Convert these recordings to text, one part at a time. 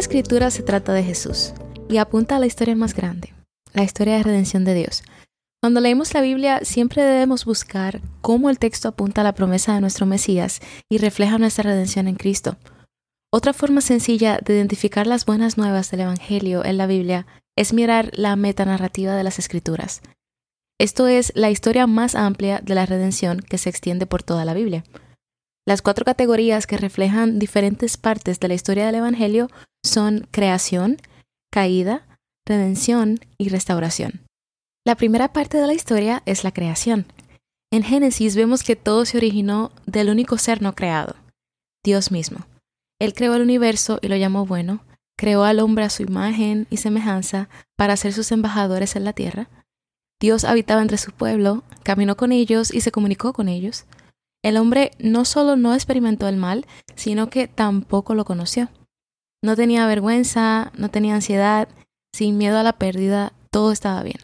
Escritura se trata de Jesús y apunta a la historia más grande, la historia de redención de Dios. Cuando leemos la Biblia siempre debemos buscar cómo el texto apunta a la promesa de nuestro Mesías y refleja nuestra redención en Cristo. Otra forma sencilla de identificar las buenas nuevas del Evangelio en la Biblia es mirar la metanarrativa de las Escrituras. Esto es la historia más amplia de la redención que se extiende por toda la Biblia. Las cuatro categorías que reflejan diferentes partes de la historia del Evangelio son creación, caída, redención y restauración. La primera parte de la historia es la creación. En Génesis vemos que todo se originó del único ser no creado, Dios mismo. Él creó el universo y lo llamó bueno, creó al hombre a su imagen y semejanza para ser sus embajadores en la tierra. Dios habitaba entre su pueblo, caminó con ellos y se comunicó con ellos. El hombre no solo no experimentó el mal, sino que tampoco lo conoció. No tenía vergüenza, no tenía ansiedad, sin miedo a la pérdida, todo estaba bien.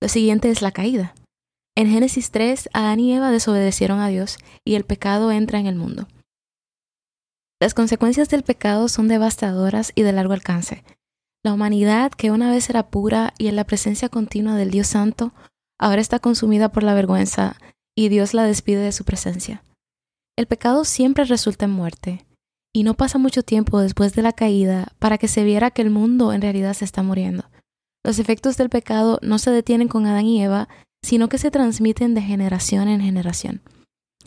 Lo siguiente es la caída. En Génesis 3, Adán y Eva desobedecieron a Dios y el pecado entra en el mundo. Las consecuencias del pecado son devastadoras y de largo alcance. La humanidad, que una vez era pura y en la presencia continua del Dios Santo, ahora está consumida por la vergüenza, y Dios la despide de su presencia. El pecado siempre resulta en muerte, y no pasa mucho tiempo después de la caída para que se viera que el mundo en realidad se está muriendo. Los efectos del pecado no se detienen con Adán y Eva, sino que se transmiten de generación en generación.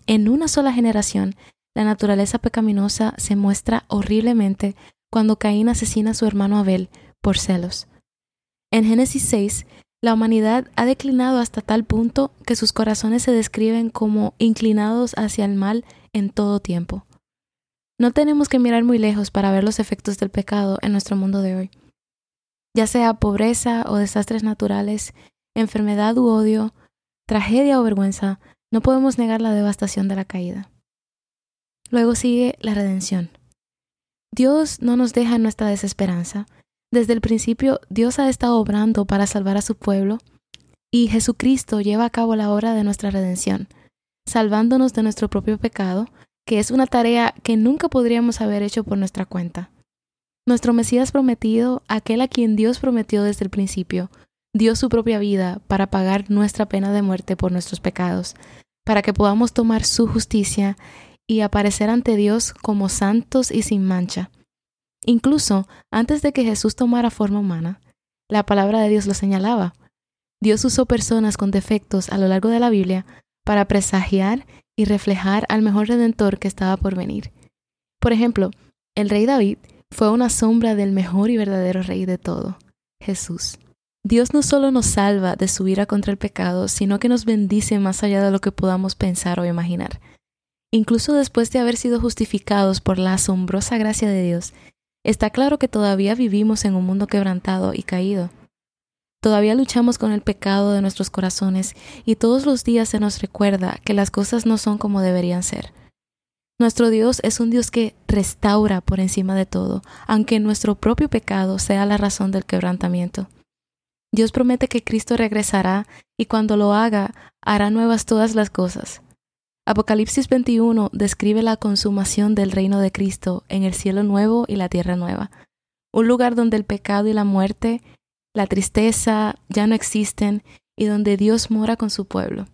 En una sola generación, la naturaleza pecaminosa se muestra horriblemente cuando Caín asesina a su hermano Abel por celos. En Génesis 6, la humanidad ha declinado hasta tal punto que sus corazones se describen como inclinados hacia el mal en todo tiempo. No tenemos que mirar muy lejos para ver los efectos del pecado en nuestro mundo de hoy. Ya sea pobreza o desastres naturales, enfermedad u odio, tragedia o vergüenza, no podemos negar la devastación de la caída. Luego sigue la redención. Dios no nos deja en nuestra desesperanza, desde el principio Dios ha estado obrando para salvar a su pueblo y Jesucristo lleva a cabo la obra de nuestra redención, salvándonos de nuestro propio pecado, que es una tarea que nunca podríamos haber hecho por nuestra cuenta. Nuestro Mesías prometido, aquel a quien Dios prometió desde el principio, dio su propia vida para pagar nuestra pena de muerte por nuestros pecados, para que podamos tomar su justicia y aparecer ante Dios como santos y sin mancha. Incluso antes de que Jesús tomara forma humana, la palabra de Dios lo señalaba. Dios usó personas con defectos a lo largo de la Biblia para presagiar y reflejar al mejor redentor que estaba por venir. Por ejemplo, el rey David fue una sombra del mejor y verdadero rey de todo, Jesús. Dios no solo nos salva de su ira contra el pecado, sino que nos bendice más allá de lo que podamos pensar o imaginar. Incluso después de haber sido justificados por la asombrosa gracia de Dios, Está claro que todavía vivimos en un mundo quebrantado y caído. Todavía luchamos con el pecado de nuestros corazones y todos los días se nos recuerda que las cosas no son como deberían ser. Nuestro Dios es un Dios que restaura por encima de todo, aunque nuestro propio pecado sea la razón del quebrantamiento. Dios promete que Cristo regresará y cuando lo haga hará nuevas todas las cosas. Apocalipsis 21 describe la consumación del reino de Cristo en el cielo nuevo y la tierra nueva, un lugar donde el pecado y la muerte, la tristeza ya no existen y donde Dios mora con su pueblo,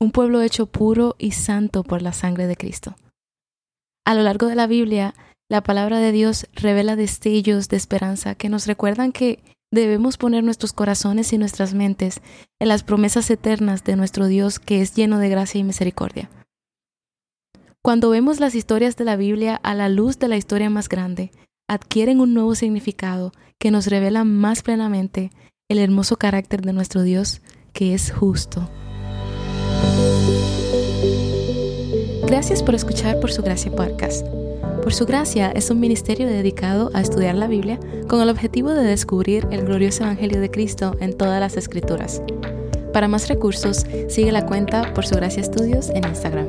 un pueblo hecho puro y santo por la sangre de Cristo. A lo largo de la Biblia, la palabra de Dios revela destellos de esperanza que nos recuerdan que debemos poner nuestros corazones y nuestras mentes en las promesas eternas de nuestro Dios que es lleno de gracia y misericordia. Cuando vemos las historias de la Biblia a la luz de la historia más grande, adquieren un nuevo significado que nos revela más plenamente el hermoso carácter de nuestro Dios que es justo. Gracias por escuchar por su gracia podcast. Por su gracia es un ministerio dedicado a estudiar la Biblia con el objetivo de descubrir el glorioso Evangelio de Cristo en todas las escrituras. Para más recursos, sigue la cuenta por su gracia estudios en Instagram.